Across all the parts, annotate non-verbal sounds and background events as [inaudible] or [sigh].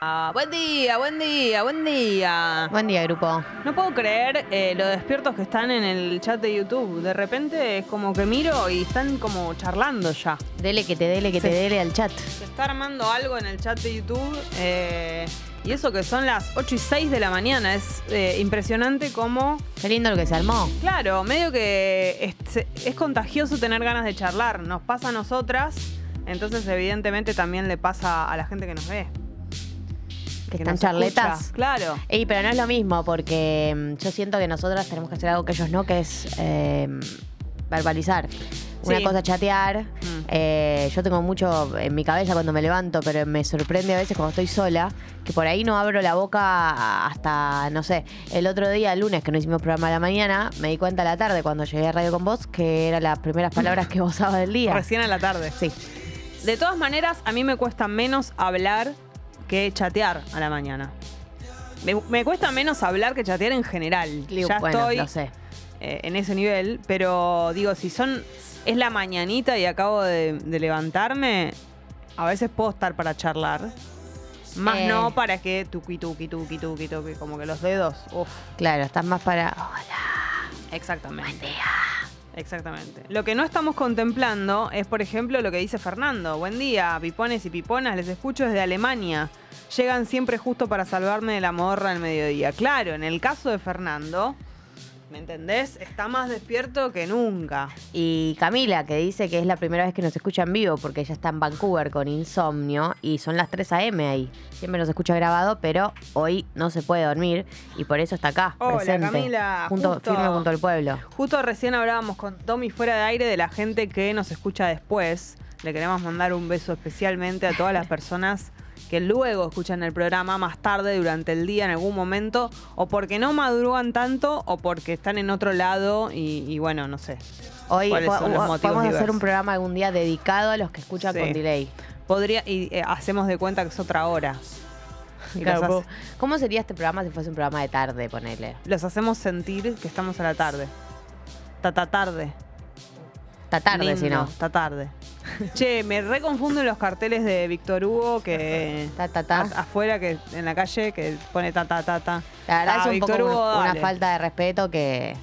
Ah, buen día, buen día, buen día. Buen día, grupo. No puedo creer eh, lo despiertos que están en el chat de YouTube. De repente es como que miro y están como charlando ya. Dele que te dele que te dele al chat. Se está armando algo en el chat de YouTube. eh, y eso que son las 8 y 6 de la mañana. Es eh, impresionante como, Qué lindo lo que se armó. claro, medio que es, es contagioso tener ganas de charlar. Nos pasa a nosotras, entonces evidentemente también le pasa a la gente que nos ve. Que están charletas. escucha. Claro. Ey, pero no es lo mismo porque mm, yo siento que nosotras tenemos que hacer algo que ellos no, que es eh, verbalizar. Una Sí. cosa chatear. Mm. Eh, yo tengo mucho en mi cabeza cuando me levanto, pero me sorprende a veces cuando estoy sola, que por ahí no abro la boca hasta, no sé, el otro día, el lunes, que no hicimos programa a la mañana, me di cuenta a la tarde cuando llegué a Radio con vos que eran las primeras palabras que vos usabas del día. Recién a la tarde. Sí. De todas maneras, a mí me cuesta menos hablar que chatear a la mañana. Me, me cuesta menos hablar que chatear en general. ya bueno, estoy lo sé. eh, en ese nivel, pero digo, si son es la mañanita y acabo de, de levantarme, a veces puedo estar para charlar. Más Eh. no para que tuqui, tuqui, tuqui, tuqui, tuqui, como que los dedos. Uf, Claro, estás más para. Hola, exactamente. buen día. Exactamente. Lo que no estamos contemplando es, por ejemplo, lo que dice Fernando. Buen día, pipones y piponas, les escucho desde Alemania. Llegan siempre justo para salvarme de la morra al mediodía. Claro, en el caso de Fernando, ¿me entendés? Está más despierto que nunca. Y Camila, que dice que es la primera vez que nos escucha en vivo porque ella está en Vancouver con insomnio y son las 3 a.m. ahí. Siempre nos escucha grabado, pero hoy no se puede dormir y por eso está acá, Hola, presente. Camila, junto, justo. firme junto al pueblo. Justo recién hablábamos con Tommy fuera de aire de la gente que nos escucha después. Le queremos mandar un beso especialmente a todas las [laughs] personas que luego escuchan el programa más tarde durante el día en algún momento o porque no madrugan tanto o porque están en otro lado y, y bueno, no sé. Hoy ¿Cuáles po- son los po- motivos podemos hacer un programa algún día dedicado a los que escuchan Sí. con delay. Podría y eh, hacemos de cuenta que es otra hora. Claro, ¿Cómo sería este programa si fuese un programa de tarde, ponele? los hacemos sentir que estamos a la tarde. Tata tarde. Está tarde, si no. Está tarde. [laughs] Che, me reconfunden los carteles de Víctor Hugo que Ta, ta, ta. a- afuera que en la calle que pone ta ta ta ta. La verdad Ah, es un Víctor poco Hugo, una falta de respeto que.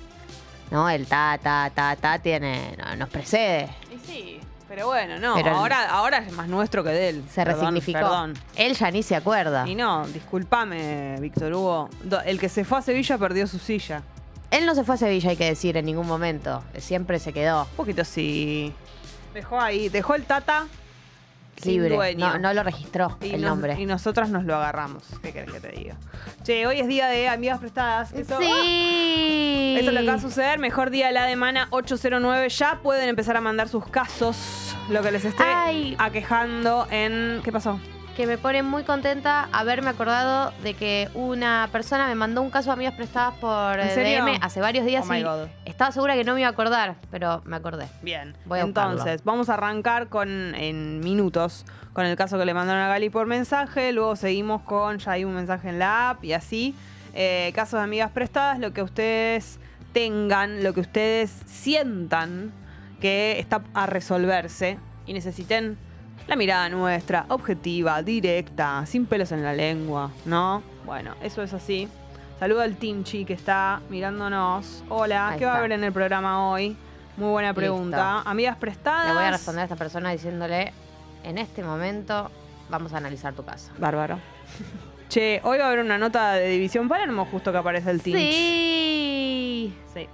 No, el ta, ta, ta, ta tiene. no, nos precede. Y sí, pero bueno, no, Pero el- ahora ahora es más nuestro que de él. Se Perdón, resignificó. Perdón. Él ya ni se acuerda. Y no, discúlpame, Víctor Hugo. El que se fue a Sevilla perdió su silla. Él no se fue a Sevilla, hay que decir, en ningún momento. Siempre se quedó Un poquito sí. Dejó ahí, dejó el Tata libre. No, no lo registró Y el nos- nombre. Y nosotras nos lo agarramos. ¿Qué querés que te diga? Che, hoy es día de amigas prestadas. Esto- Sí. Eso es lo que va a suceder. Mejor día de la semana 809. Ya pueden empezar a mandar sus casos. Lo que les esté Ay. aquejando en. ¿Qué pasó? Que me pone muy contenta haberme acordado de que una persona me mandó un caso de amigas prestadas por ¿En eh? DM hace varios días Oh y estaba segura que no me iba a acordar, pero me acordé. Bien. Voy a Entonces, vamos a arrancar con en minutos con el caso que le mandaron a Gali por mensaje. Luego seguimos con. Ya hay un mensaje en la app y así. Eh, casos de amigas prestadas, lo que ustedes tengan, lo que ustedes sientan que está a resolverse y necesiten la mirada nuestra, objetiva, directa, sin pelos en la lengua, ¿no? Bueno, eso es así. Saludo al Tinchi que está mirándonos. Hola, Ahí ¿qué va a está. haber en el programa hoy? Muy buena pregunta. Amigas prestadas. Le voy a responder a esta persona diciéndole, en este momento vamos a analizar tu caso. Bárbaro. [laughs] Che, hoy va a haber una nota de División Palermo justo que aparece el Tinchi. Sí. Sí.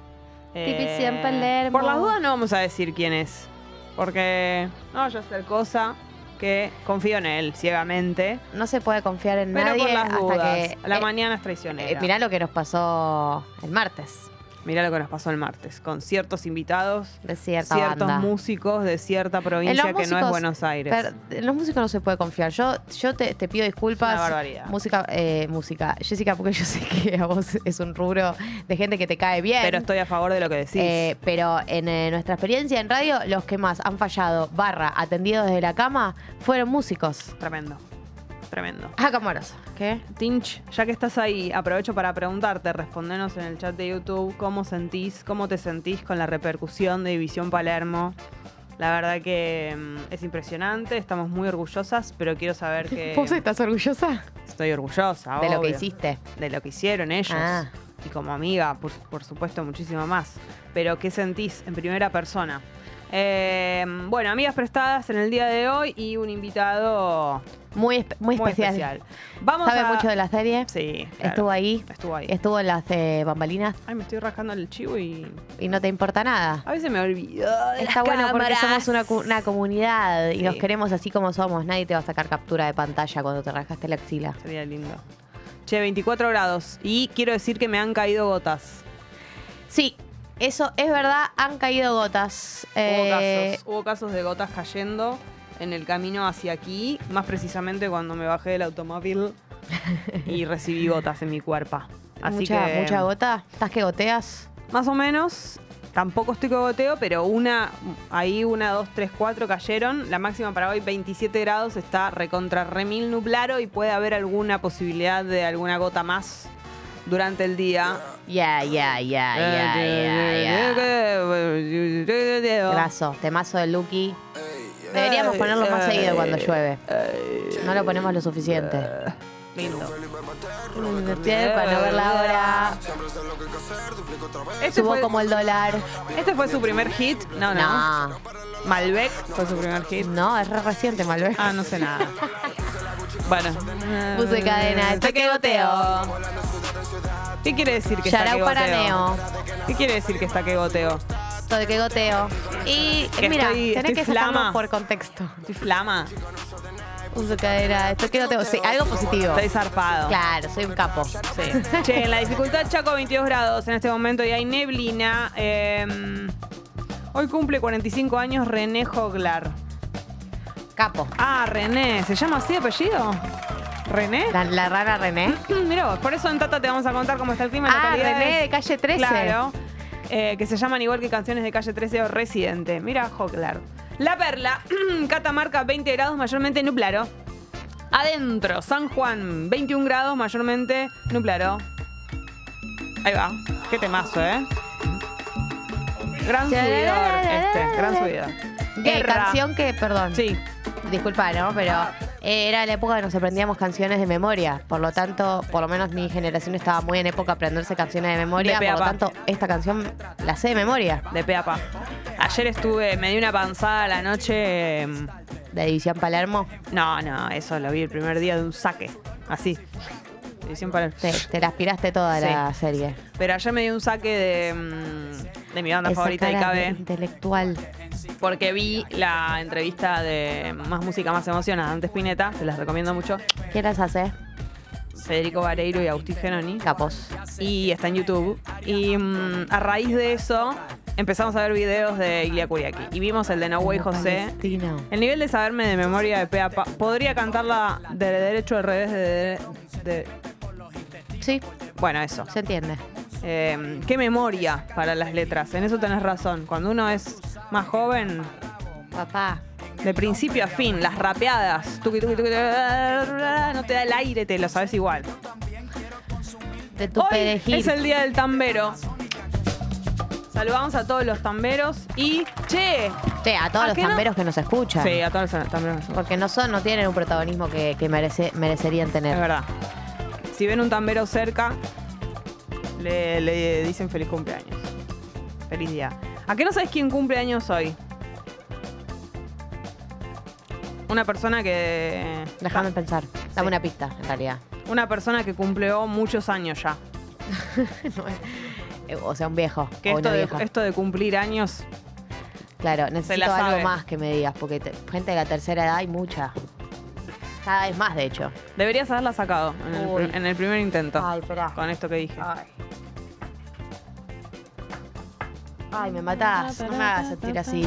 División Palermo. Por las dudas no vamos a decir quién es. Porque no vaya a ser cosa que confío en él ciegamente. No se puede confiar en Pero nadie por las hasta dudas. que... A la eh, mañana es eh, traicionera. mirá lo que nos pasó el martes Mirá lo que nos pasó el martes. Con ciertos invitados, de cierta ciertos banda. músicos de cierta provincia que no es Buenos Aires. Pero en los músicos no se puede confiar. Yo, yo te, te pido disculpas. Una barbaridad. Música, eh, música. Jessica, porque yo [laughs] sé que a vos es un rubro de gente que te cae bien. Pero estoy a favor de lo que decís. Eh, pero en eh, nuestra experiencia en radio, los que más han fallado, barra, atendidos desde la cama, fueron músicos. Tremendo. Tremendo. Ah, camoroso. ¿Qué? Tinch, ya que estás ahí, aprovecho para preguntarte, respondenos en el chat de YouTube cómo sentís, cómo te sentís con la repercusión de División Palermo. La verdad que mm, es impresionante, estamos muy orgullosas, pero quiero saber [laughs] que ¿Vos estás orgullosa estoy orgullosa. de lo que obvio, hiciste? De lo que hicieron ellos. Ah. Y como amiga, por, por supuesto, muchísimo más. Pero ¿qué sentís en primera persona? Eh, bueno, amigas prestadas en el día de hoy y un invitado Muy, muy, muy especial. especial. Vamos Sabe a... mucho de la serie. Sí, claro. Estuvo ahí. Estuvo ahí. Estuvo en las eh, bambalinas Ay, me estoy rascando el chivo y y no te importa nada. a veces me olvido. de Está las bueno porque somos una, comunidad y Sí. nos queremos así como somos. Nadie te va a sacar captura de pantalla cuando te rascaste la axila. Sería lindo. Che, 24 grados. Y quiero decir que me han caído gotas. Sí, eso es verdad. Han caído gotas. Hubo Eh, casos. Hubo casos de gotas cayendo en el camino hacia aquí. Más precisamente cuando me bajé del automóvil y [laughs] recibí gotas en mi cuerpo. Así mucha, que. mucha gota. ¿Estás que goteas? Más o menos. Tampoco estoy con goteo, pero una, ahí una, dos, tres, cuatro cayeron. La máxima para hoy 27 grados, está recontra remil nublaro y puede haber alguna posibilidad de alguna gota más durante el día. Ya, ya, ya, ya, ya. Graso, temazo de Lucky. Deberíamos ponerlo más seguido cuando llueve. No lo ponemos lo suficiente. Lindo. Para no ver la hora. Este Subo fue, como el dólar. este fue su primer hit. No, no. No, Malbec fue su primer hit. no, es re reciente, Malbec. Ah, no sé nada. Bueno. Puse cadena, Está que goteo. ¿Qué quiere decir que está para Neo. goteo? ¿Qué quiere decir que está que goteo? De que goteo. Y Que mira, estoy- tenés estoy que sacarlo flama. por contexto. Estoy flama. Uso cadena, esto que goteo. Sí, algo positivo. Estoy zarpado. Claro, soy un capo. Sí. Che, en la dificultad Chaco 22 grados en este momento y hay neblina. Eh, hoy cumple 45 años René Joglar. Capo. Ah, René. ¿Se llama así de apellido? ¿René? La, la rara René. [clears throat] Mirá vos, por eso en Tata te vamos a contar cómo está el clima en Ah, localidades. René de calle 13. Claro. eh, que se llaman igual que canciones de calle 13 o Residente. Mira, Joglar. La Perla, [clears throat] Catamarca, 20 grados, mayormente nublaro. Adentro, San Juan, 21 grados, mayormente nublaro. Ahí va. Qué temazo, ¿eh? Gran subidor este, gran subidor. Eh, Guerra. canción que, perdón. Sí, Disculpa, ¿no? Pero eh, era la época que nos aprendíamos canciones de memoria. Por lo tanto, por lo menos mi generación estaba muy en época de aprenderse canciones de memoria. De pe a por lo pa. tanto, esta canción la sé de memoria. de pe a pa. Ayer estuve, me di una panzada a la noche. em, De División Palermo. No, no, eso lo vi el primer día de un saque. Así. Para- Te, te la aspiraste toda Sí. la serie. Pero ayer me dio un saque de, mm, de mi banda Esa favorita de cara de KB. intelectual. Porque vi la entrevista de Más Música, Más Emociones, de Dante Spinetta. Se las recomiendo mucho. ¿Qué las hace? Federico Vareiro y Agustín Genoni. Capos. Y está en YouTube. Y mm, a raíz de eso empezamos a ver videos de Ilia Kuriaki. Y vimos el de No Way José. Palestino. El nivel de saberme de memoria de pe a pa. Podría cantarla de derecho al revés de, de- Sí, Bueno, eso. se entiende. Eh, qué memoria para las letras. En eso tenés razón. Cuando uno es más joven, Papá. de principio a fin, las rapeadas, tuqui, tuqui, tuqui, no te da el aire, te lo sabes igual. De tu Hoy perejil. es el día del tambero. Saludamos a todos los tamberos y, che, Che, a todos ¿A los no? tamberos que nos escuchan. sí, a todos los tamberos. Porque no son, no tienen un protagonismo que, que merece, merecerían Es tener. verdad. Si ven un tambero cerca, le, le dicen feliz cumpleaños. Feliz día. ¿A qué no sabes quién cumple años hoy? Una persona que. Déjame pensar. Dame Sí. una pista, en realidad. Una persona que cumplió muchos años ya. [laughs] Eh, o sea, un viejo. Que o esto una de, vieja. esto de cumplir años. Claro, la necesito algo más que me digas, porque te- gente de la tercera edad hay mucha. Cada vez más, de hecho. Deberías haberla sacado en el, Uy. pri- en el primer intento. Ay, esperá. Con esto que dije. Ay. Ay, me matás. No me hagas sentir así.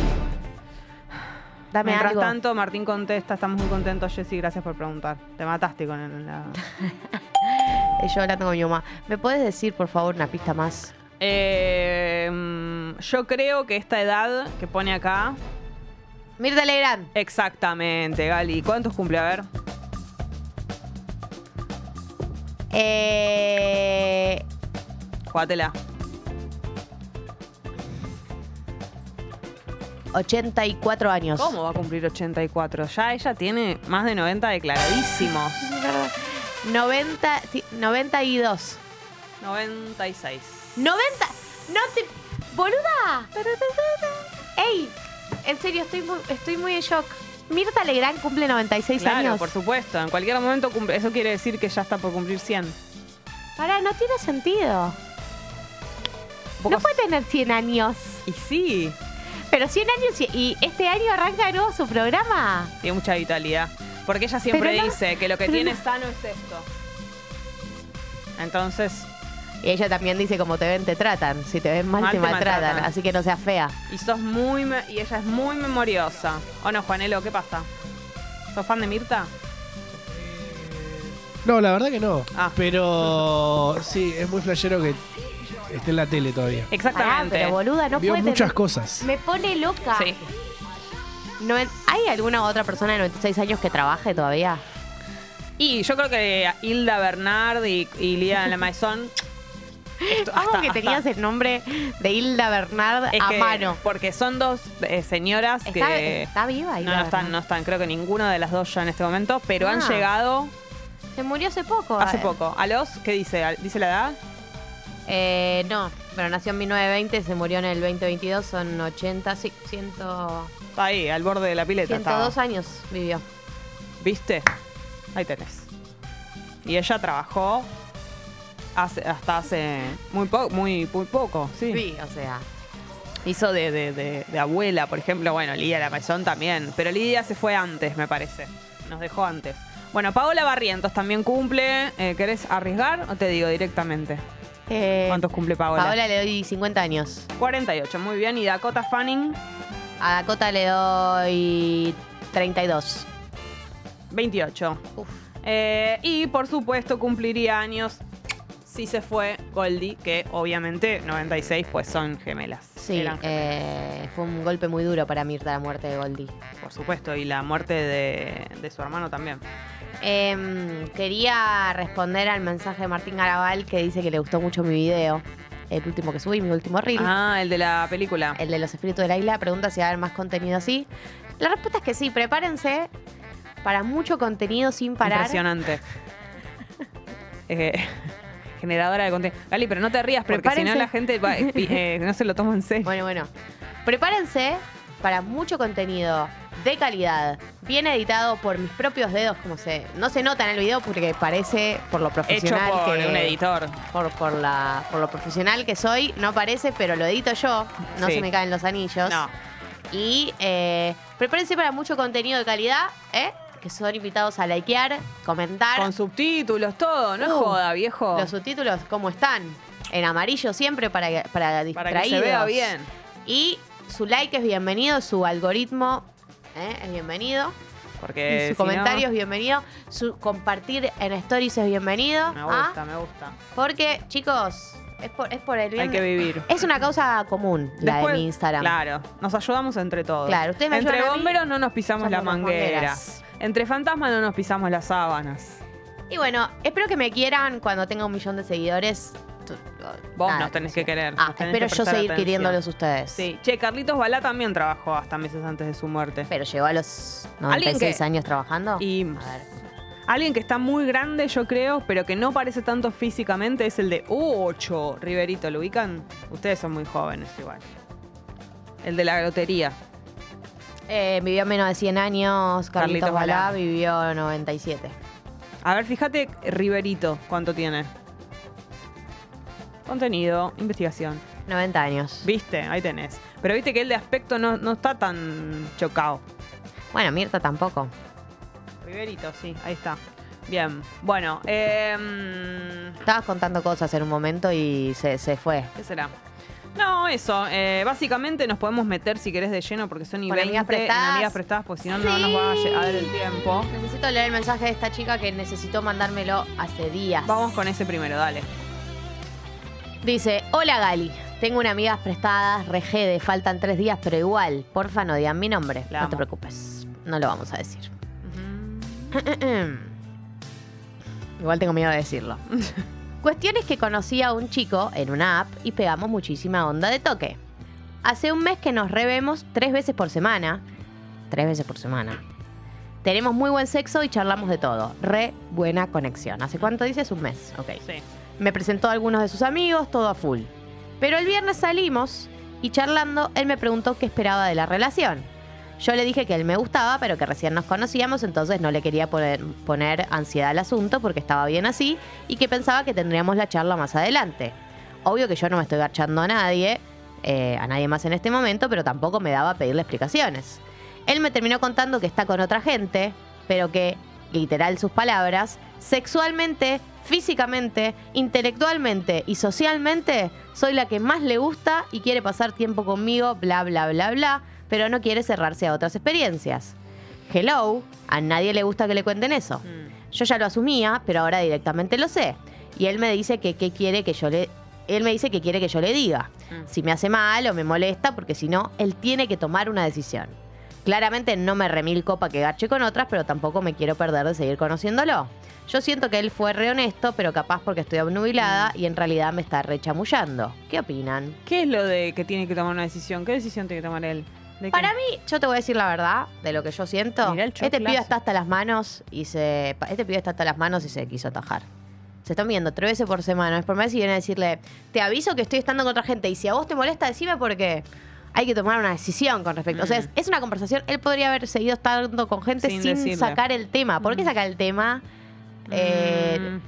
Dame Mientras algo. tanto, Martín contesta, estamos muy contentos, Jessy, gracias por preguntar. Te mataste con el- la... Eh, [laughs] Yo hablando con mi mamá. ¿Me puedes decir, por favor, una pista más? Eh, mm, yo creo que esta edad que pone acá... Mirta Legrand. Exactamente, Gali. ¿Cuántos cumple? A ver. Eh, Jugátela. 84 años. ¿Cómo va a cumplir 84? Ya ella tiene más de 90 declaradísimos. [laughs] 90, sí, 92. 96. 90. No te. ¡Boluda! ¡Ey! En serio, estoy muy, estoy muy en shock. Mirta Legrand cumple 96 Claro, años. por supuesto. En cualquier momento cumple. Eso quiere decir que ya está por cumplir 100. Pará, no tiene sentido. No puede tener 100 años. Y sí, Pero 100 años y, este año arranca de nuevo su programa. tiene mucha vitalidad. Porque ella siempre no- dice que lo que [laughs] tiene no- sano es esto. Entonces, Y ella también dice como te ven, te tratan. Si te ven mal, Mal te, te maltratan. maltratan. Así que no seas fea. y sos muy me- y ella es muy memoriosa. ¿O no, Juanelo? ¿Qué pasa? ¿Sos fan de Mirta? No, la verdad que no. Ah. Pero sí, es muy flashero que esté en la tele todavía. Exactamente. pero boluda, no Vio puede muchas tener- cosas. Me pone loca. sí. Noven- ¿Hay alguna otra persona de 96 años que trabaje todavía? Y yo creo que Hilda Bernard y, y Lía [laughs] La Maison. Amo que tenías el nombre de Hilda Bernard es a que- mano. Porque son dos eh, señoras ¿Está, que. está viva Hilda No, no están, no están, creo que ninguna de las dos ya en este momento, pero han Ah. llegado Se murió hace poco. hace eh. poco. ¿A los? ¿Qué dice? ¿A- ¿Dice la edad? Eh, no, pero nació en 1920, se murió en el 2022, son 80, sí, 100, Está ahí, al borde de la pileta. 102 estaba. años vivió. ¿Viste? Ahí tenés. Y ella trabajó hace, hasta hace muy, po- muy, muy poco, sí. o sea. Hizo de, de- de- de abuela, por ejemplo. Bueno, Lidia La Maison también. Pero Lidia se fue antes, me parece. Nos dejó antes. Bueno, Paola Barrientos también cumple. Eh, ¿Querés arriesgar o te digo directamente? Eh, ¿Cuántos cumple Paola? Paola le doy 50 años. 48, muy bien. ¿Y Dakota Fanning? A Dakota le doy 32. 28. Uf. Eh, y por supuesto cumpliría años si se fue Goldie, que obviamente 96 pues son gemelas. Sí, gemelas, eh, fue un golpe muy duro para Mirta la muerte de Goldie. por supuesto. Y la muerte de, de su hermano también. Em, quería responder al mensaje de Martín Garabal que dice que le gustó mucho mi video, el último que subí, mi último reel. Ah, el de la película. El de los espíritus de la isla pregunta si va a haber más contenido así. La respuesta es que sí, prepárense para mucho contenido sin parar. Impresionante. [laughs] Eh, generadora de contenido. Gali, pero no te rías porque si no la gente va- eh, no se lo toma en serio. Bueno, bueno. Prepárense para mucho contenido de calidad, bien editado por mis propios dedos, como se no se nota en el video porque parece por lo Hecho profesional por que un editor. por, por la por lo profesional que soy, no parece, pero lo edito yo, no Sí. se me caen los anillos. No. Y eh, prepárense para mucho contenido de calidad, ¿eh? Que son invitados a likear, comentar. Con subtítulos, todo. No Uh, joda, viejo. Los subtítulos, ¿cómo están? En amarillo siempre para, que- para para distraídos. que se vea bien. Y su like es bienvenido, su algoritmo ¿eh? es bienvenido. Porque y su si no- comentario es bienvenido. Su compartir en stories es bienvenido. Me ¿ah? gusta, me gusta. Porque, chicos, es por, es por el bien. Hay que vivir. Es una causa común, la de mi Instagram. Claro, nos ayudamos entre todos. Claro, ustedes me Entre ayudan a mí, bomberos no nos pisamos la manguera. Entre fantasmas no nos pisamos las sábanas. Y bueno, espero que me quieran cuando tenga un millón de seguidores. Vos nada, nos tenés que querer. Ah, tenés espero que yo seguir atención. queriéndolos ustedes. Sí. Che, Carlitos Balá también trabajó hasta meses antes de su muerte. Pero llegó a los Alguien 96 que- años trabajando. Y A ver. alguien que está muy grande, yo creo, pero que no parece tanto físicamente, es el de 8. Riverito, ¿lo ubican? Ustedes son muy jóvenes igual. El de la lotería. Eh, vivió menos de 100 años. Carlitos Carlitos Balá Balá. vivió 97. A ver, fíjate, Riverito, ¿cuánto tiene? Contenido, investigación. 90 años. ¿Viste? Ahí tenés. Pero viste que él de aspecto no, no está tan chocado. Bueno, Mirta tampoco. Riverito, sí, ahí está. Bien. Bueno, eh, Estabas contando cosas en un momento y se, se fue. ¿qué será? No, eso. eh, básicamente nos podemos meter si querés de lleno porque son y Con 20 amigas prestadas. en amigas prestadas, porque si no, no nos va a lle- a dar el tiempo. Necesito leer el mensaje de esta chica que necesitó mandármelo hace días. Vamos con ese primero, dale. Dice, hola Gali, tengo una amigas prestadas, regede, faltan tres días, pero igual, porfa no digan mi nombre. La no amo. te preocupes, no lo vamos a decir. [clears throat] Igual tengo miedo de decirlo. [laughs] Cuestión es que conocí a un chico en una app y pegamos muchísima onda de toque. hace un mes que nos revemos tres veces por semana. Tres veces por semana. Tenemos muy buen sexo y charlamos de todo. Re buena conexión. ¿Hace cuánto dices? Un mes. Ok. Sí. Me presentó a algunos de sus amigos, todo a full. Pero el viernes salimos y charlando, él me preguntó qué esperaba de la relación. Yo le dije que él me gustaba, pero que recién nos conocíamos, entonces no le quería poner, ansiedad al asunto porque estaba bien así y que pensaba que tendríamos la charla más adelante. Obvio que yo no me estoy garchando a nadie, eh, a nadie más en este momento, pero tampoco me daba a pedirle explicaciones. Él me terminó contando que está con otra gente, pero que, literal sus palabras, sexualmente, físicamente, intelectualmente y socialmente soy la que más le gusta y quiere pasar tiempo conmigo, bla, bla, bla, bla, pero no quiere cerrarse a otras experiencias. Hello, a nadie le gusta que le cuenten eso. Mm. Yo ya lo asumía, pero ahora directamente lo sé. Y él me dice que qué quiere que yo le él me dice que quiere que yo le diga. Mm. Si me hace mal o me molesta, porque si no, él tiene que tomar una decisión. Claramente no me remil copa que gache con otras, pero tampoco me quiero perder de seguir conociéndolo. Yo siento que él fue re honesto, pero capaz porque estoy obnubilada y en realidad me está rechamullando. ¿Qué opinan? ¿Qué es lo de que tiene que tomar una decisión? ¿Qué decisión tiene que tomar él? ¿De qué? Para mí, yo te voy a decir la verdad de lo que yo siento. Mirá el Este pibe está hasta las manos y se. Este pibe está hasta las manos y se quiso atajar. Se están viendo tres veces por semana. Es por mes y viene a decirle, te aviso que estoy estando con otra gente. Y si a vos te molesta, decime porque hay que tomar una decisión con respecto. O sea, es, Mm. es una conversación. Él podría haber seguido estando con gente Sin sin, decirle. sacar el tema. ¿Por qué Mm. sacar el tema? Eh, Mm.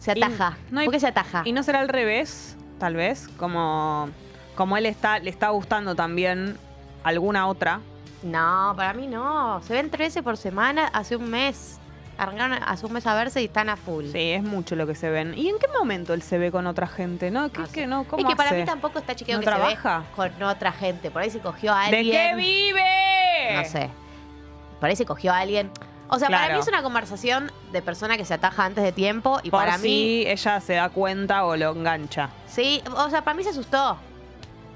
se y ataja. no hay- ¿Por qué se ataja? ¿Y no será al revés? Tal vez. Como, como él está, le está gustando también alguna otra. No, para mí no. Se ven tres veces por semana hace un mes. Arrancaron hace un mes a verse y están a full. Sí, es mucho lo que se ven. ¿Y en qué momento él se ve con otra gente? ¿No? ¿Qué, Ah, qué, no? ¿Cómo Es que para hace? mí tampoco está chequeado ¿No que trabaja? se ve con otra gente. Por ahí se cogió a ¿De alguien. qué vive? No sé. Por ahí se cogió a alguien. O sea, para mí es una conversación de persona que se ataja antes de tiempo y Por para mí. si ella se da cuenta o lo engancha. Sí, o sea, para mí se asustó.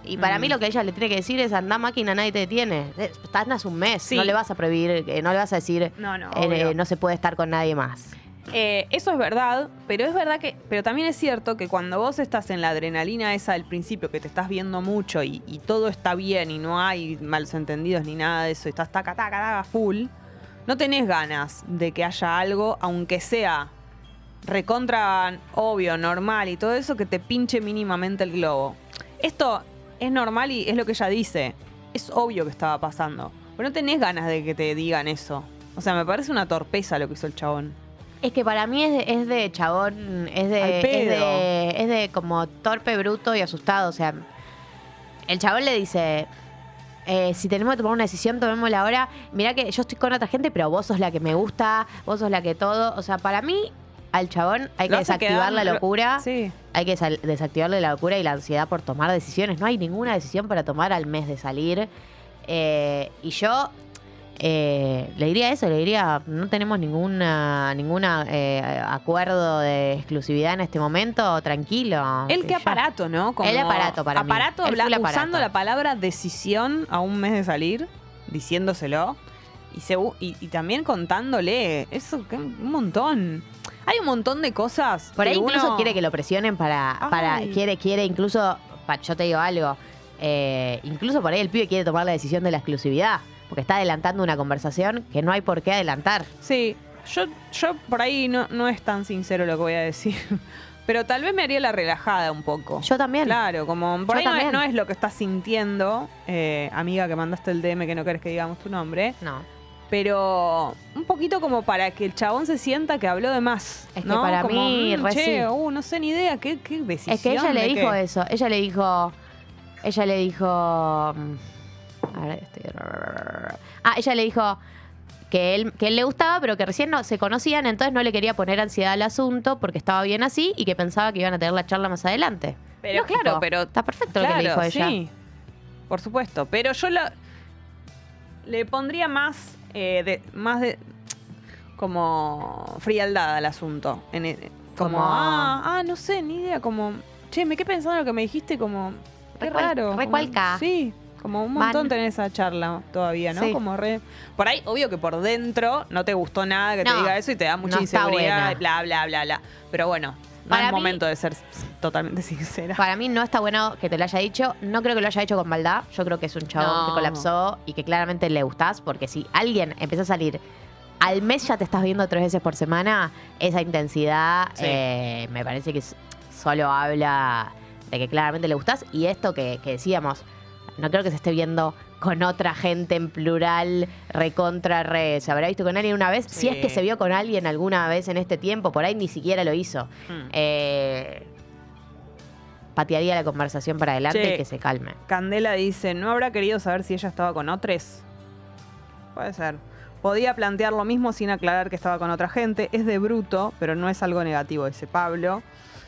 Y para Mm. mí lo que ella le tiene que decir es anda máquina, nadie te detiene. Eh, Estás hace un mes, Sí. no le vas a prohibir, eh, no le vas a decir No, no, eh, no se puede estar con nadie más. Eh, eso es verdad, pero es verdad que, pero también es cierto que cuando vos estás en la adrenalina esa del principio, que te estás viendo mucho y, y todo está bien y no hay malos entendidos ni nada de eso, y estás taca, taca, taca, full, no tenés ganas de que haya algo, aunque sea recontra obvio, normal y todo eso, que te pinche mínimamente el globo. Esto es normal y es lo que ella dice. Es obvio que estaba pasando. Pero no tenés ganas de que te digan eso. O sea, me parece una torpeza lo que hizo el chabón. Es que para mí es de, es de chabón, es de, es de. es de como torpe, bruto y asustado. O sea, el chabón le dice. eh, si tenemos que tomar una decisión, tomémosla ahora. Mirá que yo estoy con otra gente, pero vos sos la que me gusta, vos sos la que todo. O sea, para mí, al chabón hay que desactivar quedar- la lo- locura. Sí. Hay que desactivarle la locura y la ansiedad por tomar decisiones. No hay ninguna decisión para tomar al mes de salir. Eh, y yo eh, le diría eso, le diría, no tenemos ninguna ninguna eh, acuerdo de exclusividad en este momento, tranquilo. El que aparato, ¿no? El aparato para mí. aparato, El full aparato. usando la palabra decisión a un mes de salir, diciéndoselo. Y, se- y, y también contándole. Eso, que un montón. Hay un montón de cosas. Por ahí incluso quiere que lo presionen para, para quiere, quiere incluso, pa- yo te digo algo, eh, incluso por ahí el pibe quiere tomar la decisión de la exclusividad, porque está adelantando una conversación que no hay por qué adelantar. Sí, yo, yo por ahí no, no es tan sincero lo que voy a decir. [laughs] Pero tal vez me haría la relajada un poco. Yo también. Claro, como por Yo ahí no es, no es lo que estás sintiendo, eh, amiga que mandaste el DM que no querés que digamos tu nombre, No. Pero un poquito como para que el chabón se sienta que habló de más. Es que ¿no? para Como, mí, mm, che, uh, no sé ni idea, qué, qué decisión. Es que ella le dijo qué? eso. Ella le dijo. Ella le dijo. mm, A ver, estoy. Ah, ella le dijo que él, que él le gustaba, pero que recién no se conocían, entonces no le quería poner ansiedad al asunto porque estaba bien así y que pensaba que iban a tener la charla más adelante. Pero Lógico. claro, pero Está perfecto lo que le dijo ella. Sí, por supuesto. Pero yo la- le pondría más, eh, de, más de como frialdad al asunto. En el- como, Como- ah, ah, no sé, ni idea. Como, che, me quedé pensando en lo que me dijiste, como, qué Re cual- raro. re como-. Sí, como un montón Man. tener esa charla todavía, ¿no? Sí. Como re. Por ahí, obvio que por dentro no te gustó nada que te diga eso y te da mucha no inseguridad, bla, bla, bla, bla. Pero bueno, Para es mí- momento de ser totalmente [laughs] sincera. Para mí no está bueno que te lo haya dicho. No creo que lo haya hecho con maldad. Yo creo que es un chabón No. que colapsó y que claramente le gustás. Porque si alguien empieza a salir al mes ya te estás viendo tres veces por semana, esa intensidad Sí. eh, me parece que solo habla de que claramente le gustás. Y esto que, que decíamos, no creo que se esté viendo con otra gente en plural, recontra re. ¿Se habrá visto con alguien una vez? Si es que Sí. se vio con alguien alguna vez en este tiempo, por ahí ni siquiera lo hizo. Mm. Eh, patearía la conversación para adelante Che. y que se calme. Candela dice, ¿no habrá querido saber si ella estaba con otros? Puede ser. Podía plantear lo mismo sin aclarar que estaba con otra gente. Es de bruto, pero no es algo negativo, dice Pablo.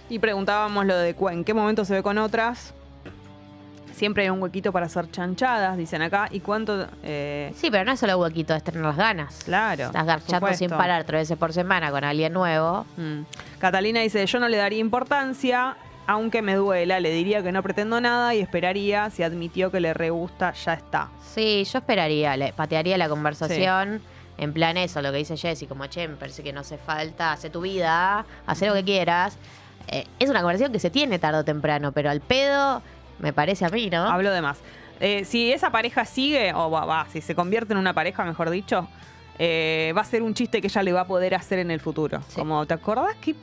Y preguntábamos lo de en qué momento se ve con otras. Siempre hay un huequito para hacer chanchadas, dicen acá. ¿Y cuánto? eh, Sí, pero no es solo huequito, es tener las ganas. claro. Estás garchando sin parar tres veces por semana con alguien nuevo. Mm. Catalina dice, yo no le daría importancia, aunque me duela, le diría que no pretendo nada y esperaría, si admitió que le re gusta, ya está. Sí, yo esperaría, le patearía la conversación. En plan eso, lo que dice Jessy, como che, me parece que no hace falta, hace tu vida, hace lo que quieras. Eh, es una conversación que se tiene tarde o temprano, pero al pedo, me parece a mí, ¿no? Hablo de más. Eh, si esa pareja sigue, o va, va, si se convierte en una pareja, mejor dicho, eh, va a ser un chiste que ella le va a poder hacer en el futuro. Sí. Como, ¿te acordás qué,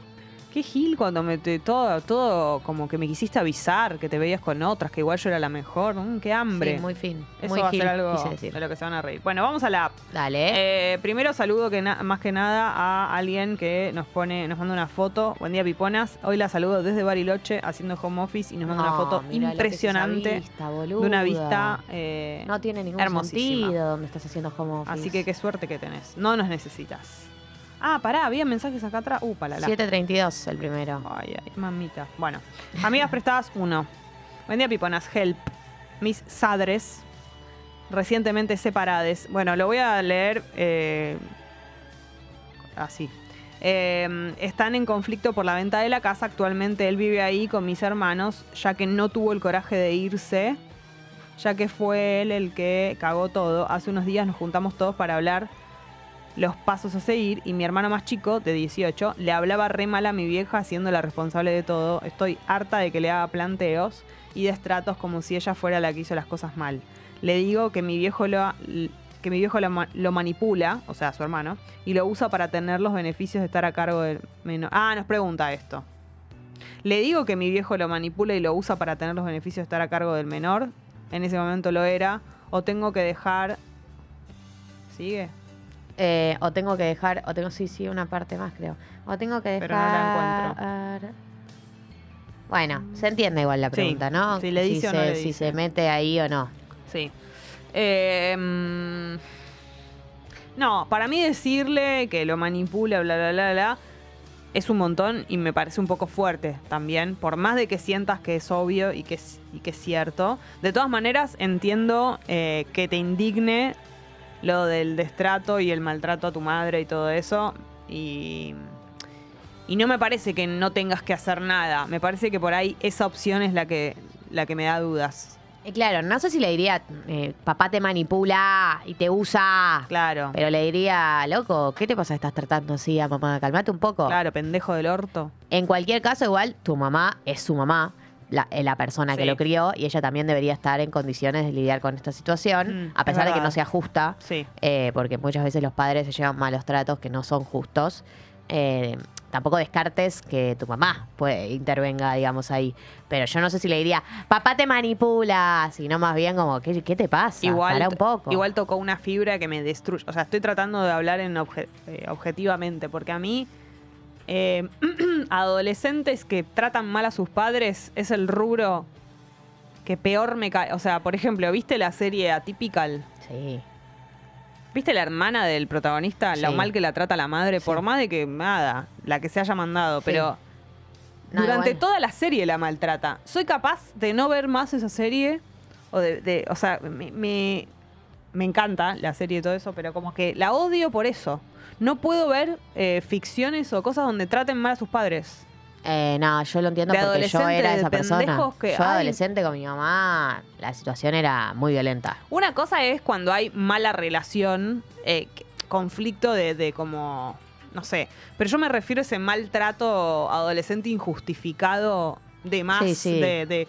qué gil cuando me te- todo, todo como que me quisiste avisar que te veías con otras, que igual yo era la mejor? Mm, qué hambre. Sí, muy fin. Eso muy va a ser algo decir. de lo que se van a reír. Bueno, vamos a la app. Dale. Eh, primero saludo que más que nada a alguien que nos pone, nos manda una foto. Buen día, Piponas. Hoy la saludo desde Bariloche haciendo home office y nos manda una foto impresionante vista, de una vista eh, No tiene ningún sentido donde estás haciendo home office. Así que qué suerte que tenés. No nos necesitas. Ah, pará, había mensajes acá atrás. Uh, palala. 7.32 el primero. Ay, ay, mamita. Bueno, amigas prestadas, uno. Buen día, Piponas. Help. Mis sadres. Recientemente separades. Bueno, lo voy a leer eh, así. Eh, están en conflicto por la venta de la casa. Actualmente él vive ahí con mis hermanos, ya que no tuvo el coraje de irse, ya que fue él el que cagó todo. Hace unos días nos juntamos todos para hablar los pasos a seguir y mi hermano más chico, de 18, le hablaba re mal a mi vieja siendo la responsable de todo. Estoy harta de que le haga planteos y destratos como si ella fuera la que hizo las cosas mal. Le digo que mi viejo lo, que mi viejo lo, lo manipula, o sea, su hermano, y lo usa para tener los beneficios de estar a cargo del menor. Ah, nos pregunta esto. Le digo que mi viejo lo manipula y lo usa para tener los beneficios de estar a cargo del menor. En ese momento lo era. O tengo que dejar... ¿Sigue? Eh, o tengo que dejar, o tengo, sí, sí, una parte más creo. O tengo que dejar. Pero no la Bueno, se entiende igual la Sí, pregunta, ¿no? si le dice o se, si se mete ahí o no. Sí. Eh, mm, no, para mí decirle que lo manipula, bla, bla, bla, bla, es un montón y me parece un poco fuerte también. Por más de que sientas que es obvio y que es, y que es cierto. De todas maneras, entiendo eh, que te indigne lo del destrato y el maltrato a tu madre y todo eso. Y. Y no me parece que no tengas que hacer nada. Me parece que por ahí esa opción es la que, la que me da dudas. Y claro, no sé si le diría, eh, papá te manipula y te usa. Claro. Pero le diría, loco, ¿qué te pasa? Estás tratando así a mamá? Calmate un poco. Claro, pendejo del orto. En cualquier caso, igual, tu mamá es su mamá, la, es la persona que lo crió, y ella también debería estar en condiciones de lidiar con esta situación, Mm, a es pesar de que no sea justa, Sí. eh, porque muchas veces los padres se llevan malos tratos que no son justos. Eh, tampoco descartes que tu mamá puede, intervenga, digamos, ahí. Pero yo no sé si le diría, papá te manipula, sino más bien como, ¿qué, qué te pasa? Igual, Para un poco. igual tocó una fibra que me destruye. O sea, estoy tratando de hablar en obje- eh, objetivamente, porque a mí, eh, [clears throat] adolescentes que tratan mal a sus padres es el rubro que peor me cae. O sea, por ejemplo, ¿viste la serie Atypical? Sí. ¿Viste la hermana del protagonista? Lo mal que la trata la madre, Sí. por más de que nada, la que se haya mandado, Sí. pero No, durante igual. toda la serie la maltrata. Soy capaz de no ver más esa serie, o de, de- o sea, me, me, me encanta la serie y todo eso, pero como que la odio por eso. No puedo ver eh, ficciones o cosas donde traten mal a sus padres. Eh, no, yo lo entiendo De porque yo era esa persona. que, yo ay. adolescente con mi mamá, la situación era muy violenta. Una cosa es cuando hay mala relación, eh, conflicto de, de como no sé. Pero yo me refiero a ese maltrato adolescente injustificado de más, Sí, sí. De, de-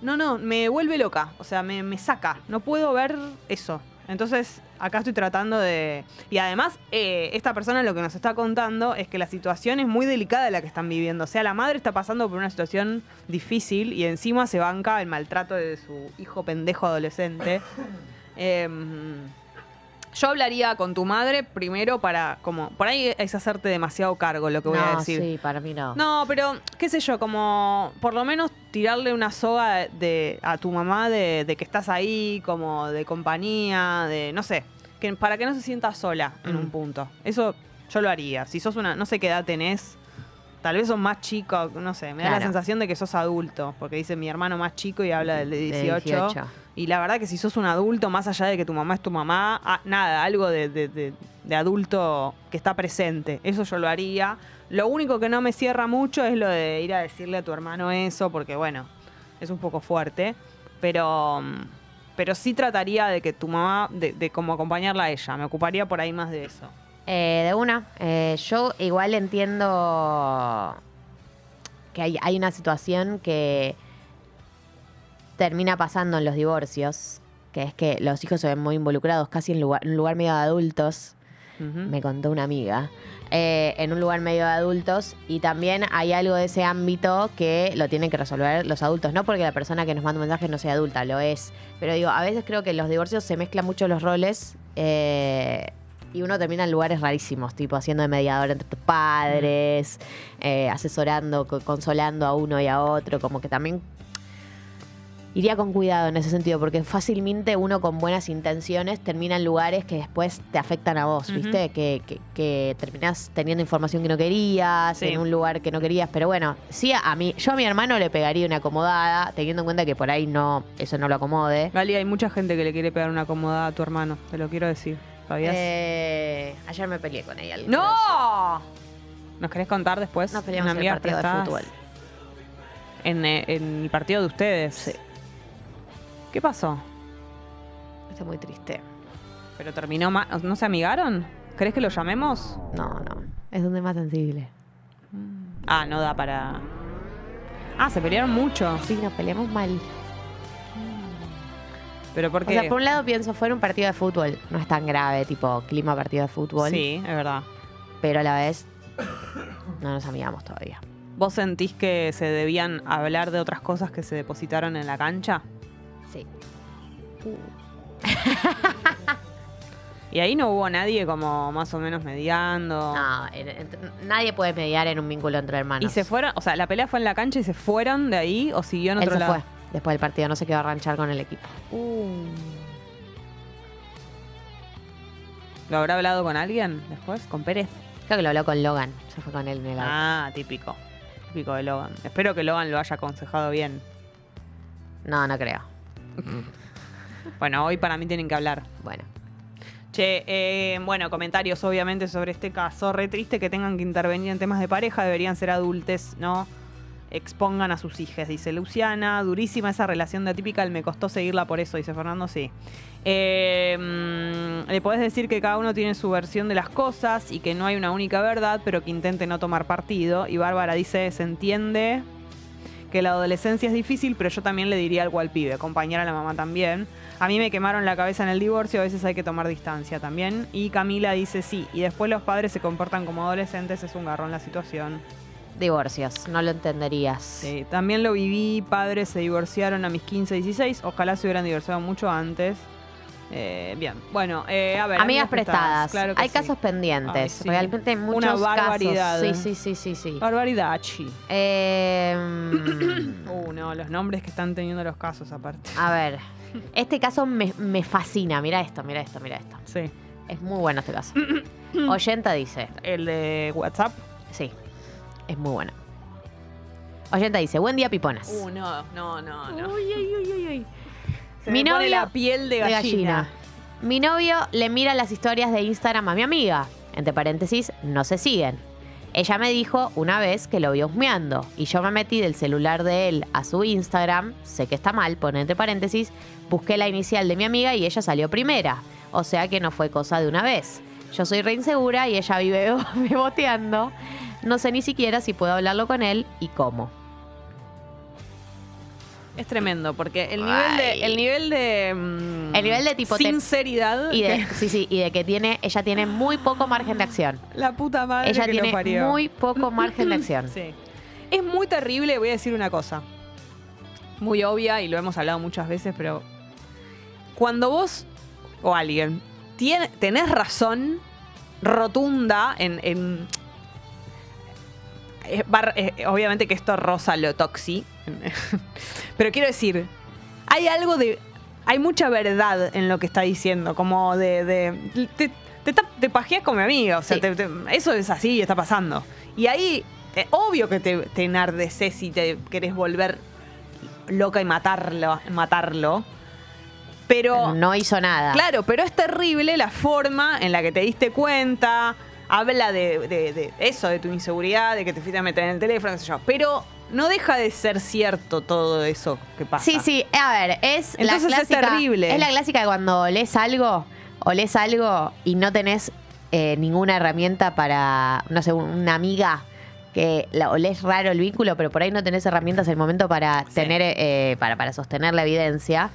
No, no, me vuelve loca. O sea, me, me saca. No puedo ver eso. Entonces, acá estoy tratando de... Y además, eh, esta persona lo que nos está contando es que la situación es muy delicada la que están viviendo. O sea, la madre está pasando por una situación difícil y encima se banca el maltrato de su hijo pendejo adolescente. [coughs] Em, yo hablaría con tu madre primero para, como, por ahí es hacerte demasiado cargo lo que voy a decir. sí, para mí no. No, pero qué sé yo, como por lo menos tirarle una soga de, a tu mamá de, de que estás ahí, como de compañía, de no sé, que, para que no se sienta sola en Mm. un punto. Eso yo lo haría. Si sos una, no sé qué edad tenés, tal vez sos más chico, no sé, me da la sensación de que sos adulto, porque dice mi hermano más chico y habla del de De 18. 18. Y la verdad que si sos un adulto, más allá de que tu mamá es tu mamá, ah, nada, algo de, de- de- adulto que está presente. Eso yo lo haría. Lo único que no me cierra mucho es lo de ir a decirle a tu hermano eso, porque bueno, es un poco fuerte. Pero, mm, pero sí trataría de que tu mamá, de, de como acompañarla a ella. Me ocuparía por ahí más de eso. Eh, de una, eh, yo igual entiendo que hay, hay una situación que termina pasando en los divorcios, que es que los hijos se ven muy involucrados, casi en lugar, un lugar medio de adultos, me contó una amiga, eh, en un lugar medio de adultos, y también hay algo de ese ámbito que lo tienen que resolver los adultos, no porque la persona que nos manda un mensaje no sea adulta, lo es, pero digo, a veces creo que en los divorcios se mezclan mucho los roles. eh, y uno termina en lugares rarísimos, tipo haciendo de mediador entre tus padres, eh, asesorando, co- consolando a uno y a otro, como que también iría con cuidado en ese sentido, porque fácilmente uno con buenas intenciones termina en lugares que después te afectan a vos. ¿viste? Que, que, que terminás teniendo información que no querías, Sí. en un lugar que no querías, pero bueno, sí a mí, yo a mi hermano le pegaría una acomodada, teniendo en cuenta que por ahí no, eso no lo acomode. Gali, hay mucha gente que le quiere pegar una acomodada a tu hermano, te lo quiero decir. ¿Sabías? Eh, ayer me peleé con ella. ¡No! ¿Nos querés contar después? Nos peleamos En en el partido de fútbol. En, eh, en el partido de ustedes. Sí. ¿Qué pasó? Estoy muy triste. ¿Pero terminó mal? ¿No se amigaron? ¿Crees que lo llamemos? No, no. Es un tema sensible. Ah, no da para. Ah, se pelearon mucho. Sí, nos peleamos mal. Pero ¿por O sea, por un lado pienso, fuera un partido de fútbol. No es tan grave, tipo clima partido de fútbol. Sí, es verdad. Pero a la vez no nos amigamos todavía. ¿Vos sentís que se debían hablar de otras cosas que se depositaron en la cancha? [laughs] Y ahí no hubo nadie como más o menos mediando. No, en- en- nadie puede mediar en un vínculo entre hermanos. ¿Y se fueron? O sea, ¿la pelea fue en la cancha y se fueron de ahí o siguió en Él otro se lado? fue después del partido, no se quedó a ranchar con el equipo. Uh. ¿Lo habrá hablado con alguien después? ¿Con Pérez? Creo que lo habló con Logan. Se fue con él en el auto. Ah, típico. Típico de Logan. Espero que Logan lo haya aconsejado bien. No, no creo. [laughs] Bueno, hoy para mí tienen que hablar. Bueno. Che, eh, bueno, comentarios obviamente sobre este caso. Re triste que tengan que intervenir en temas de pareja. Deberían ser adultes, ¿no? Expongan a sus hijas, dice Luciana. Durísima esa relación de atípica. Me costó seguirla por eso, dice Fernando. Sí. Eh, mm, le podés decir que cada uno tiene su versión de las cosas y que no hay una única verdad, pero que intente no tomar partido. Y Bárbara dice: Se entiende que la adolescencia es difícil, pero yo también le diría algo al pibe, acompañar a la mamá también. A mí me quemaron la cabeza en el divorcio, a veces hay que tomar distancia también. Y Camila dice sí, y después los padres se comportan como adolescentes, es un garrón la situación. Divorcios, no lo entenderías. Sí, también lo viví, padres se divorciaron a mis 15, 16, ojalá se hubieran divorciado mucho antes. Eh, bien, bueno, eh, a ver. Amigas prestadas. claro que hay sí. casos pendientes. Ay, sí. Realmente hay muchos Una barbaridad. casos. Sí, sí, sí, sí, sí. Barbaridad, chi. Eh, [coughs] Uh, no, los nombres que están teniendo los casos aparte. a ver. [laughs] Este caso me, me fascina. Mira esto, mira esto, mira esto. Sí. Es muy bueno este caso. [clears throat] Oyenta dice. El de WhatsApp. Sí. Es muy bueno. Oyenta dice, buen día, piponas. Uh, no, no, no, no. Uy, uy, uy, uy, uy. Se Mi me pone novio la piel de de gallina. Mi novio le mira las historias de Instagram a mi amiga. Entre paréntesis, no se siguen. Ella me dijo una vez que lo vio husmeando y yo me metí del celular de él a su Instagram, sé que está mal, pone entre paréntesis, busqué la inicial de mi amiga y ella salió primera. O sea que no fue cosa de una vez. Yo soy re insegura y ella vive [laughs] beboteando. No sé ni siquiera si puedo hablarlo con él y cómo. Es tremendo, porque el nivel de. El nivel de. mm, El nivel de tipo te- Sinceridad. Y de, que- sí, sí, y de que tiene, ella tiene muy poco margen de acción. la puta madre. Ella que lo tiene parió. muy poco margen de acción. [laughs] Sí. Es muy terrible, voy a decir una cosa. Muy obvia y lo hemos hablado muchas veces, pero cuando vos o alguien tiene, tenés razón rotunda en... en- bar- eh, obviamente que esto rosa lo toxi, [laughs] pero quiero decir, hay algo de... Hay mucha verdad en lo que está diciendo, como de... de- te, te, pajeas con mi amiga, o sea, Sí. te- te- eso es así, está pasando. Y ahí, eh, obvio que te, te enardeces y te querés volver loca y matarlo, matarlo. Pero, No hizo nada. claro, pero es terrible la forma en la que te diste cuenta. Habla de, de- de eso, de tu inseguridad, de que te fuiste a meter en el teléfono, qué sé yo. Pero no deja de ser cierto todo eso que pasa. Sí, sí, a ver, es Entonces la es clásica. terrible. Es la clásica de cuando lees algo o lees algo y no tenés eh, ninguna herramienta para, no sé, un- una amiga que la, o lees raro el vínculo, pero por ahí no tenés herramientas en el momento para Sí. tener, eh, para, para sostener la evidencia.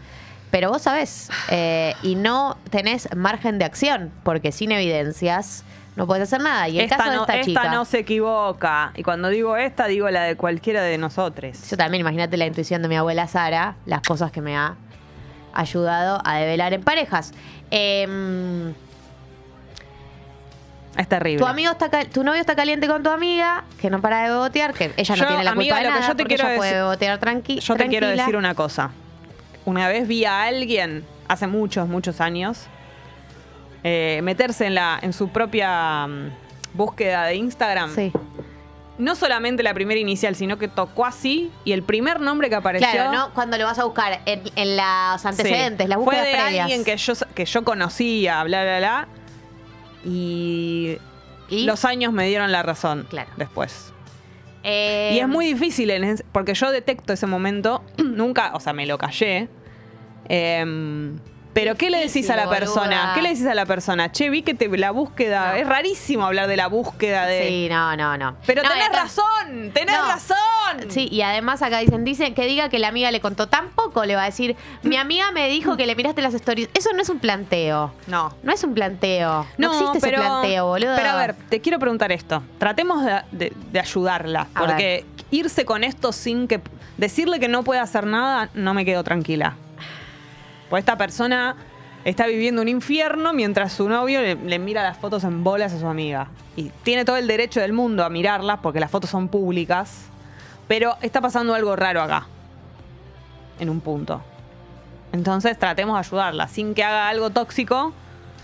Pero vos sabés, eh, y no tenés margen de acción, porque sin evidencias no puedes hacer nada. Y el esta caso de no, esta chica. no se equivoca. Y cuando digo esta, digo la de cualquiera de nosotros. Yo también, imagínate la intuición de mi abuela Sara, las cosas que me ha ayudado a develar en parejas. Em, Es terrible. tu amigo está cal- tu novio está caliente con tu amiga, que no para de bebotear, que ella no tiene la amiga, culpa de nada, yo te porque quiero ella puede bebotear tranqui Yo te quiero decir una cosa. Una vez vi a alguien, hace muchos, muchos años, eh, meterse en, la, en su propia mm, búsqueda de Instagram. Sí. No solamente la primera inicial, sino que tocó así y el primer nombre que apareció. Claro, ¿no? Cuando lo vas a buscar en, en los Sí, antecedentes, las Fue búsquedas de previas. alguien que yo, que yo conocía, bla, bla, bla. Y, ¿Y? los años me dieron la razón Claro. después. Eh, Y es muy difícil, en porque yo detecto ese momento, [clears throat] nunca, o sea, me lo callé. Em, pero ¿qué le decís a la persona? ¿Qué le decís a la persona? Che, vi que te, la búsqueda, No. es rarísimo hablar de la búsqueda de... Sí, no, no, no. Pero No, tenés razón, tenés No. razón. Sí, y además acá dicen, dicen que diga que la amiga le contó tampoco, le va a decir, mi amiga me dijo que le miraste las stories. Eso no es un planteo. No. No es un planteo. No, existe pero, ese planteo, boludo. Pero a ver, te quiero preguntar esto. Tratemos de, de- de ayudarla. A porque irse con esto sin que. Decirle que no puede hacer nada, no me quedo tranquila. Pues esta persona está viviendo un infierno mientras su novio le, le mira las fotos en bolas a su amiga. Y tiene todo el derecho del mundo a mirarlas porque las fotos son públicas. Pero está pasando algo raro acá. En un punto. Entonces tratemos de ayudarla sin que haga algo tóxico,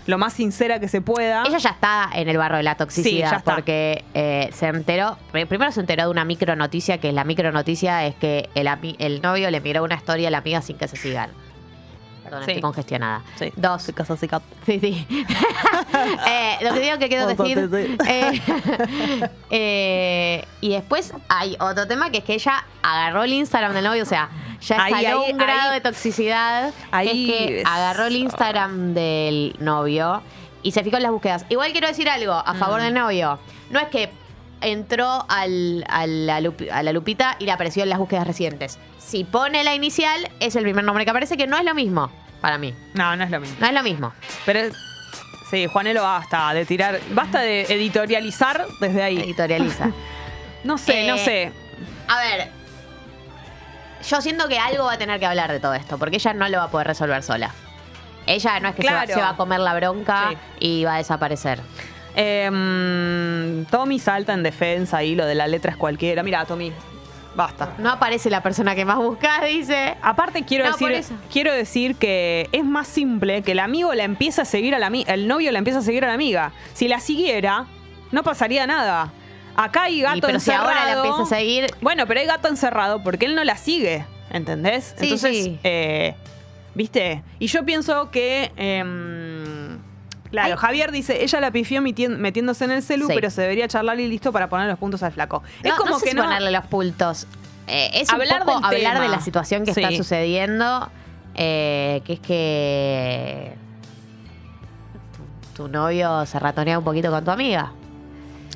lo más sincera que se pueda. Ella ya está en el barro de la toxicidad Sí, ya está. porque eh, se enteró, pr- primero se enteró de una micronoticia, que la micronoticia es que el, el novio le miró una historia a la amiga sin que se sigan. Perdón, Sí. estoy congestionada. Sí. Dos. Sí, sí. [laughs] Eh, lo que digo que quiero decir. eh, [laughs] eh, y después hay otro tema que es que ella agarró el Instagram del novio, o sea, ya escaló ahí, un grado ahí. de toxicidad. Ahí es que es- agarró el Instagram del novio y se fijó en las búsquedas. Igual quiero decir algo a favor Mm. del novio. No es que entró al- a, la lupi- a la lupita y le apareció en las búsquedas recientes. Si pone la inicial, es el primer nombre que aparece, que no es lo mismo para mí. No, no es lo mismo. No es lo mismo. Pero sí, Juanelo basta de tirar, basta de editorializar desde ahí. Editorializa. [laughs] No sé, no Eh, sé. A ver, yo siento que algo va a tener que hablar de todo esto, porque ella no lo va a poder resolver sola. Ella no es que se va- Claro. se, va, a comer la bronca Sí. y va a desaparecer. Em, Tommy salta en defensa ahí, lo de la letra es cualquiera. Mira, Tommy, basta. No aparece la persona que más buscas, [laughs] dice. Aparte quiero No, por decir, eso. quiero decir que es más simple que el amigo la empieza a seguir a la ami- el novio la empieza a seguir a la amiga. Si la siguiera, no pasaría nada. Acá hay gato Y, pero si encerrado. ahora la empieza a seguir, Bueno, pero hay gato encerrado porque él no la sigue, ¿entendés? Sí, Entonces, sí. eh, ¿viste? Y yo pienso que, em, claro, Ay. Javier dice, ella la pifió metiéndose en el celu, Sí. pero se debería charlar y listo para poner los puntos al flaco. es como no sé que si no... ponerle los puntos. Eh, es Hablar un poco del hablar tema. de la situación que está Sí. sucediendo, eh, que es que tu novio se ratonea un poquito con tu amiga.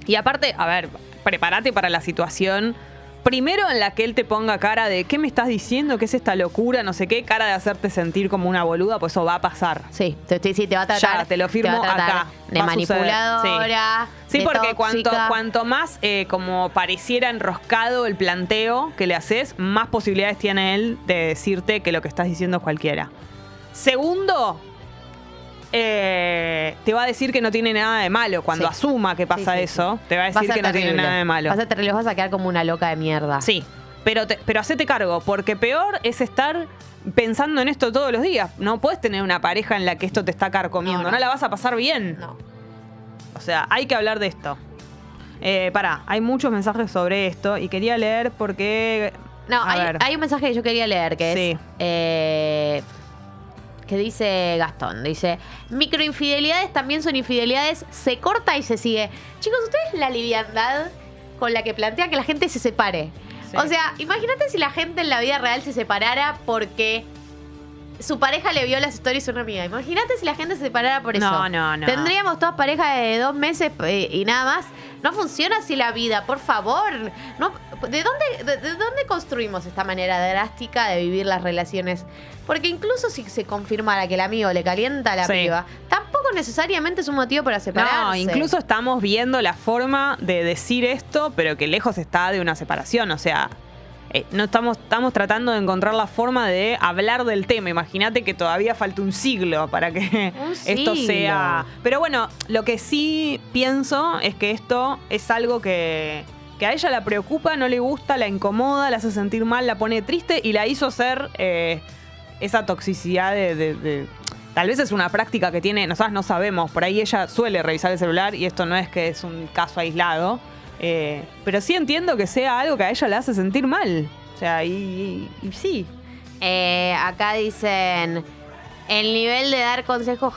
Y aparte, a ver, prepárate para la situación. Primero en la que él te ponga cara de ¿qué me estás diciendo? ¿Qué es esta locura? No sé qué, cara de hacerte sentir como una boluda, pues eso va a pasar. Sí, te, sí, te va a tratar. Ya, te lo firmo va a tratar acá. De Va a suceder, manipuladora. Sí, de porque cuanto, cuanto más eh, como pareciera enroscado el planteo que le haces, más posibilidades tiene él de decirte que lo que estás diciendo es cualquiera. Segundo, eh, te va a decir que no tiene nada de malo. Cuando Sí. asuma que pasa Sí, sí, eso, sí. te va a decir que no tiene terrible. nada de malo. Va a vas a quedar como una loca de mierda. Sí, pero, te- pero hacete cargo, porque peor es estar pensando en esto todos los días. No puedes tener una pareja en la que esto te está carcomiendo, No, no, no. la vas a pasar bien. No. O sea, hay que hablar de esto. Eh, pará, hay muchos mensajes sobre esto y quería leer porque... No, a hay, ver. hay un mensaje que yo quería leer que Sí. es. eh, que dice Gastón. Dice: Microinfidelidades también son infidelidades. Se corta y se sigue. Chicos, ¿ustedes la liviandad con la que plantean que la gente se separe? Sí. O sea, imagínate si la gente en la vida real se separara porque su pareja le vio las stories a una amiga. Imagínate si la gente se separara por eso. No, no, no. Tendríamos todas parejas de dos meses eh, y nada más. No funciona así la vida, por favor. No, ¿de, dónde, de, de dónde construimos esta manera drástica de vivir las relaciones? Porque incluso si se confirmara que el amigo le calienta a la Sí. piba, tampoco necesariamente es un motivo para separarse. No, incluso estamos viendo la forma de decir esto, pero que lejos está de una separación. O sea, eh, no estamos, estamos tratando de encontrar la forma de hablar del tema. Imagínate que todavía falta un siglo para que [laughs] esto sea. Pero bueno, lo que sí pienso es que esto es algo que, que a ella la preocupa, no le gusta, la incomoda, la hace sentir mal, la pone triste y la hizo ser eh, esa toxicidad de, de- de- Tal vez es una práctica que tiene, nosotras no sabemos, por ahí ella suele revisar el celular y esto no es que es un caso aislado, eh, pero sí entiendo que sea algo que a ella le hace sentir mal. O sea, y, y- sí. Eh, acá dicen. El nivel de dar consejos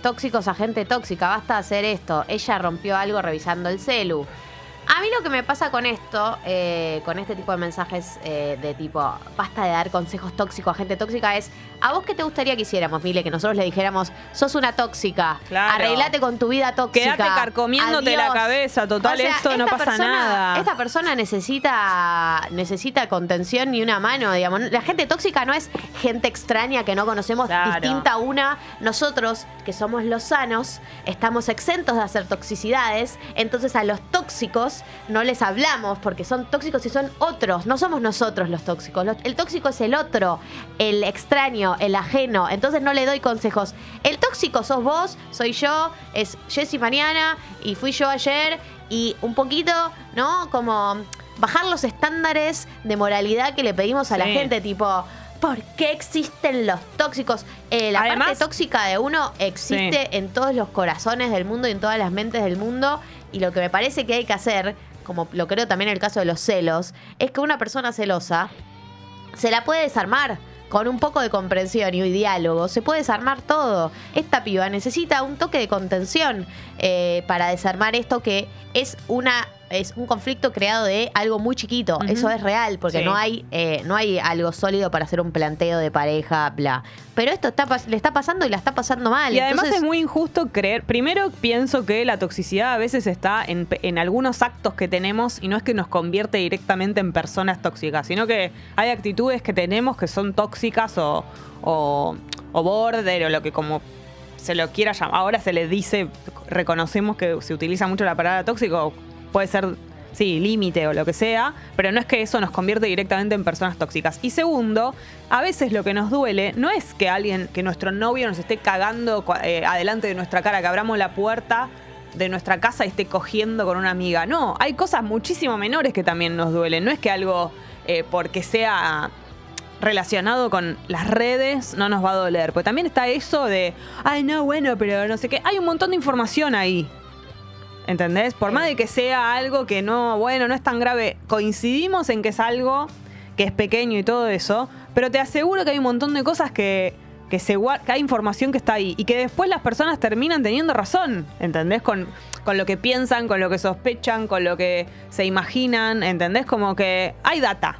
tóxicos a gente tóxica, basta hacer esto. Ella rompió algo revisando el celu. A mí lo que me pasa con esto, eh, con este tipo de mensajes eh, de tipo, basta de dar consejos tóxicos a gente tóxica, es, ¿a vos qué te gustaría que hiciéramos, Mile? Que nosotros le dijéramos, sos una tóxica, Claro. arreglate con tu vida tóxica. Quédate carcomiéndote la adiós". cabeza, total, esto no pasa persona- nada. Esta persona necesita, necesita contención y una mano, digamos. La gente tóxica no es gente extraña que no conocemos, Claro. distinta una. Nosotros, que somos los sanos, estamos exentos de hacer toxicidades. Entonces a los tóxicos no les hablamos porque son tóxicos y son otros. No somos nosotros los tóxicos. Los- El tóxico es el otro, el extraño, el ajeno. Entonces no le doy consejos. El tóxico sos vos, soy yo, es Jessy mañana y fui yo ayer. Y un poquito, ¿no? Como bajar los estándares de moralidad que le pedimos a la gente, tipo. ¿Por qué existen los tóxicos? Eh, la Además- parte tóxica de uno existe en todos los corazones del mundo y en todas las mentes del mundo. Y lo que me parece que hay que hacer, como lo creo también en el caso de los celos, es que una persona celosa se la puede desarmar. Con un poco de comprensión y diálogo, se puede desarmar todo. Esta piba necesita un toque de contención eh, para desarmar esto que es una es un conflicto creado de algo muy chiquito. Eso es real, porque Sí. no hay eh, no hay algo sólido para hacer un planteo de pareja, bla. Pero esto está, le está pasando y la está pasando mal. Y además es muy injusto creer. Primero pienso que la toxicidad a veces está en, en algunos actos que tenemos y no es que nos convierte directamente en personas tóxicas, sino que hay actitudes que tenemos que son tóxicas o, o, o border o lo que como se lo quiera llamar. Ahora se le dice, reconocemos que se utiliza mucho la palabra tóxico, puede ser, sí, límite o lo que sea, pero no es que eso nos convierte directamente en personas tóxicas. Y segundo, a veces lo que nos duele no es que alguien, que nuestro novio nos esté cagando eh, adelante de nuestra cara, que abramos la puerta de nuestra casa y esté cogiendo con una amiga. No, hay cosas muchísimo menores que también nos duelen. No es que algo, eh, porque sea relacionado con las redes no nos va a doler. Porque también está eso de, ay, no, bueno, pero no sé qué. Hay un montón de información ahí. ¿Entendés? Por más de que sea algo que no, bueno, no es tan grave, coincidimos en que es algo que es pequeño y todo eso, pero te aseguro que hay un montón de cosas que, que, se, que hay información que está ahí y que después las personas terminan teniendo razón, ¿entendés? Con, con lo que piensan, con lo que sospechan, con lo que se imaginan, ¿entendés? Como que hay data.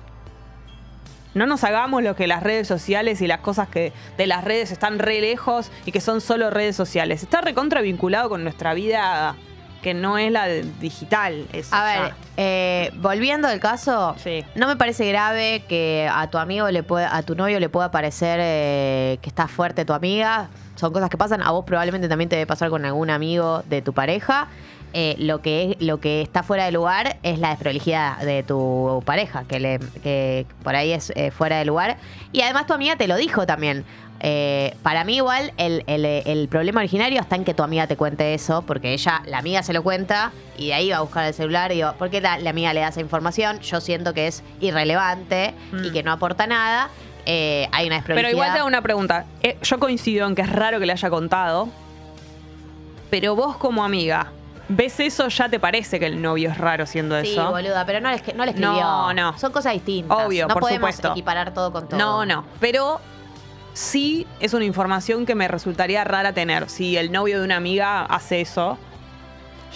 No nos hagamos lo que las redes sociales y las cosas que de las redes están re lejos y que son solo redes sociales. Está recontra vinculado con nuestra vida que no es la digital. eso A ver, eh, volviendo al caso, Sí. no me parece grave que a tu amigo le pueda, a tu novio le pueda parecer eh, que está fuerte tu amiga. Son cosas que pasan. A vos probablemente también te debe pasar con algún amigo de tu pareja. Eh, lo que es, lo que está fuera de lugar es la desprolijidad de tu pareja, que, le, que por ahí es eh, fuera de lugar. Y además tu amiga te lo dijo también. Eh, para mí igual el, el- el problema originario está en que tu amiga te cuente eso, porque ella, la amiga se lo cuenta y de ahí va a buscar el celular y digo, ¿por qué la, la amiga le da esa información? Yo siento que es irrelevante y Mm. que no aporta nada. Eh, hay una Pero igual te hago una pregunta. Eh, yo coincido en que es raro que le haya contado. Pero vos como amiga, ¿ves eso? ¿Ya te parece que el novio es raro siendo Sí, eso? boluda, pero no le, no le escribió. No, no. Son cosas distintas. Obvio, no por podemos supuesto. equiparar todo con todo. No, no. Pero sí es una información que me resultaría rara tener. Si el novio de una amiga hace eso,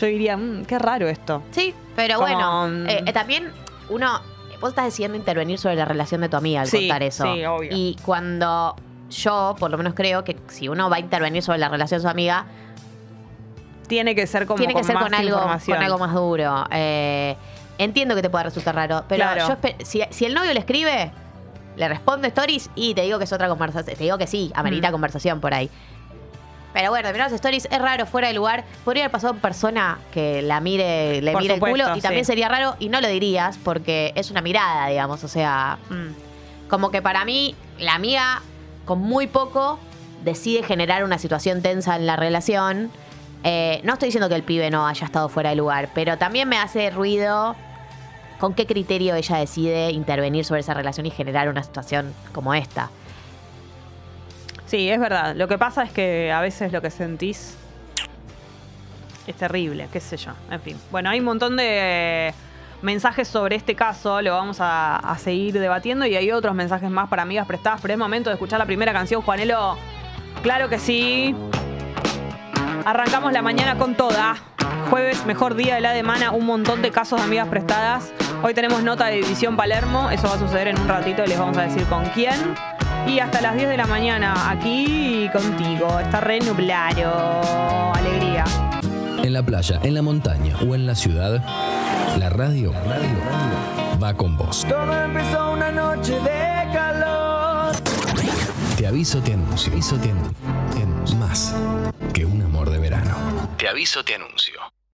yo diría, "Mm, qué raro esto. Sí, pero Como, bueno, mm. eh, eh, también uno, vos estás decidiendo intervenir sobre la relación de tu amiga al Sí, contar eso. sí, obvio. Y cuando yo, por lo menos creo que si uno va a intervenir sobre la relación de su amiga, Tiene que ser como tiene que con ser más con algo, información. con algo más duro. Eh, entiendo que te pueda resultar raro, pero Claro. yo si, si el novio le escribe, le responde stories y te digo que es otra conversación. Te digo que sí, amerita Mm. conversación por ahí. Pero bueno, terminar las stories es raro, fuera de lugar. Podría haber pasado persona que la mire, le Por mire el culo y también sí. sería raro y no lo dirías porque es una mirada, digamos. O sea, Mm. como que para mí, la amiga con muy poco decide generar una situación tensa en la relación. Eh, no estoy diciendo que el pibe no haya estado fuera de lugar, pero también me hace ruido con qué criterio ella decide intervenir sobre esa relación y generar una situación como esta. Sí, es verdad. Lo que pasa es que a veces lo que sentís es terrible, qué sé yo. En fin. Bueno, hay un montón de mensajes sobre este caso, lo vamos a, seguir debatiendo y hay otros mensajes más para amigas prestadas, pero es momento de escuchar la primera canción, Juanelo. Claro que sí. Arrancamos la mañana con toda. Jueves, mejor día de la semana, un montón de casos de amigas prestadas. Hoy tenemos nota de División Palermo, eso va a suceder en un ratito y les vamos a decir con quién. Y hasta las 10 de la mañana aquí contigo. Está re nublado. Alegría. En la playa, en la montaña o en la ciudad, la radio, radio va con vos. Todo empezó una noche de calor. Te aviso, te anuncio. Aviso, te anuncio. Te anuncio. Más que un amor de verano. Te aviso, te anuncio.